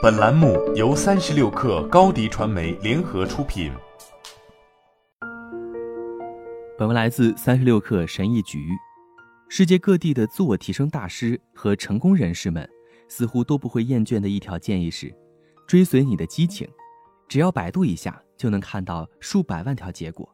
本栏目由三十六氪高低传媒联合出品。本文来自三十六氪神译局。世界各地的自我提升大师和成功人士们，似乎都不会厌倦的一条建议是：追随你的激情。只要百度一下，就能看到数百万条结果。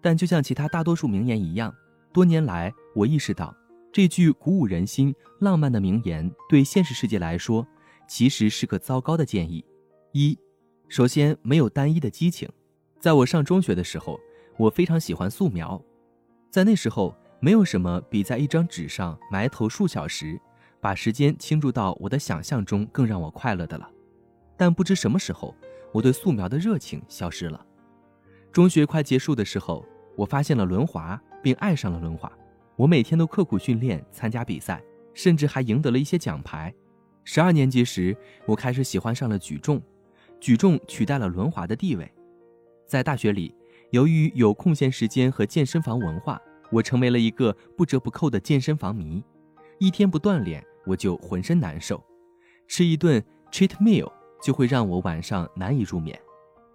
但就像其他大多数名言一样，多年来我意识到，这句鼓舞人心、浪漫的名言对现实世界来说，其实是个糟糕的建议。一，首先没有单一的激情。在我上中学的时候，我非常喜欢素描，在那时候，没有什么比在一张纸上埋头数小时，把时间倾注到我的想象中更让我快乐的了。但不知什么时候，我对素描的热情消失了。中学快结束的时候，我发现了轮滑，并爱上了轮滑。我每天都刻苦训练，参加比赛，甚至还赢得了一些奖牌。十二年级时，我开始喜欢上了举重，举重取代了轮滑的地位。在大学里，由于有空闲时间和健身房文化，我成为了一个不折不扣的健身房迷。一天不锻炼，我就浑身难受。吃一顿 cheat meal 就会让我晚上难以入眠。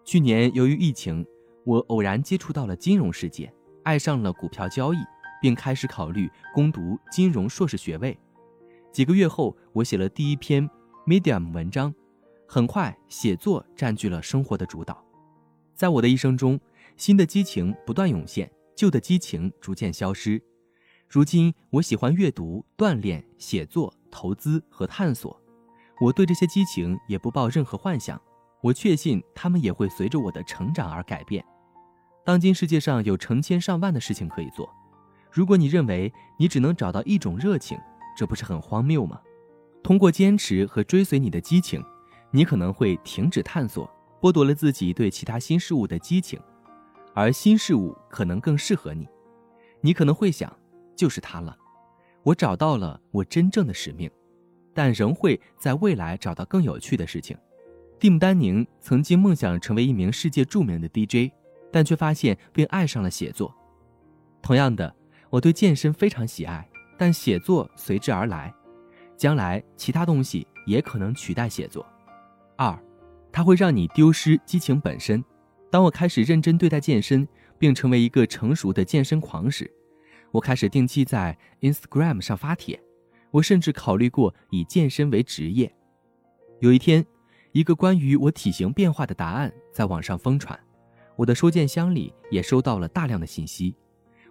去年由于疫情，我偶然接触到了金融世界，爱上了股票交易，并开始考虑攻读金融硕士学位。几个月后，我写了第一篇 Medium 文章，很快写作占据了生活的主导。在我的一生中，新的激情不断涌现，旧的激情逐渐消失。如今，我喜欢阅读、锻炼、写作、投资和探索。我对这些激情也不抱任何幻想，我确信他们也会随着我的成长而改变。当今世界上有成千上万的事情可以做，如果你认为你只能找到一种热情，这不是很荒谬吗？通过坚持和追随你的激情，你可能会停止探索，剥夺了自己对其他新事物的激情，而新事物可能更适合你。你可能会想，就是它了，我找到了我真正的使命，但仍会在未来找到更有趣的事情。蒂姆·丹宁曾经梦想成为一名世界著名的 DJ。但却发现并爱上了写作。同样的，我对健身非常喜爱，但写作随之而来。将来其他东西也可能取代写作。二，它会让你丢失激情本身。当我开始认真对待健身，并成为一个成熟的健身狂时，我开始定期在 Instagram 上发帖。我甚至考虑过以健身为职业。有一天，一个关于我体型变化的答案在网上疯传。我的收件箱里也收到了大量的信息，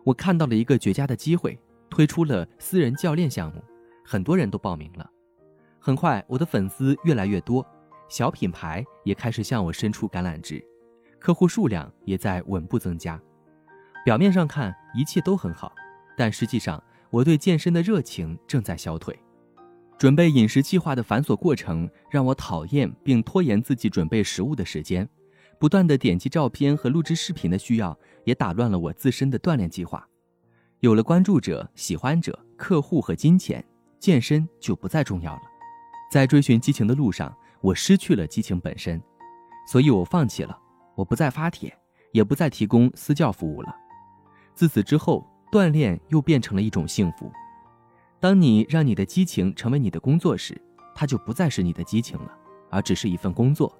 我看到了一个绝佳的机会，推出了私人教练项目，很多人都报名了。很快，我的粉丝越来越多，小品牌也开始向我伸出橄榄枝，客户数量也在稳步增加。表面上看一切都很好，但实际上我对健身的热情正在消退。准备饮食计划的繁琐过程让我讨厌并拖延自己准备食物的时间。不断的点击照片和录制视频的需要，也打乱了我自身的锻炼计划。有了关注者、喜欢者、客户和金钱，健身就不再重要了。在追寻激情的路上，我失去了激情本身，所以我放弃了。我不再发帖，也不再提供私教服务了。自此之后，锻炼又变成了一种幸福。当你让你的激情成为你的工作时，它就不再是你的激情了，而只是一份工作。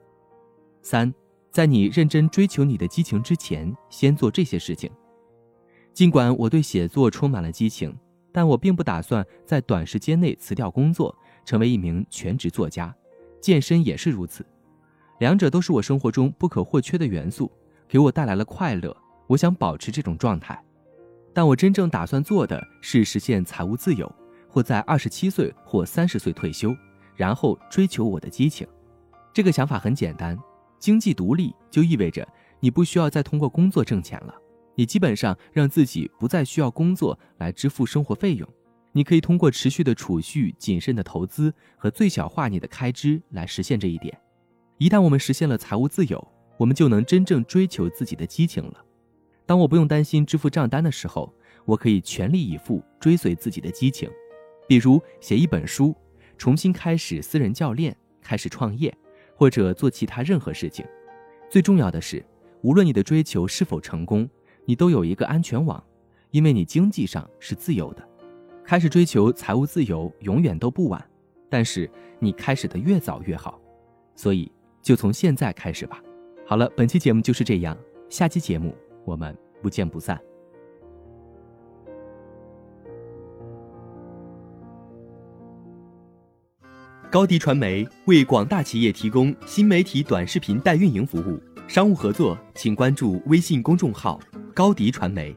三。在你认真追求你的激情之前，先做这些事情。尽管我对写作充满了激情，但我并不打算在短时间内辞掉工作，成为一名全职作家。健身也是如此，两者都是我生活中不可或缺的元素，给我带来了快乐。我想保持这种状态，但我真正打算做的是实现财务自由，或在二十七岁或三十岁退休，然后追求我的激情。这个想法很简单。经济独立就意味着你不需要再通过工作挣钱了，你基本上让自己不再需要工作来支付生活费用，你可以通过持续的储蓄、谨慎的投资和最小化你的开支来实现这一点。一旦我们实现了财务自由，我们就能真正追求自己的激情了。当我不用担心支付账单的时候，我可以全力以赴追随自己的激情，比如写一本书，重新开始私人教练，开始创业。或者做其他任何事情，最重要的是，无论你的追求是否成功，你都有一个安全网，因为你经济上是自由的。开始追求财务自由永远都不晚，但是你开始的越早越好。所以就从现在开始吧。好了，本期节目就是这样，下期节目我们不见不散。高迪传媒为广大企业提供新媒体短视频代运营服务，商务合作请关注微信公众号“高迪传媒”。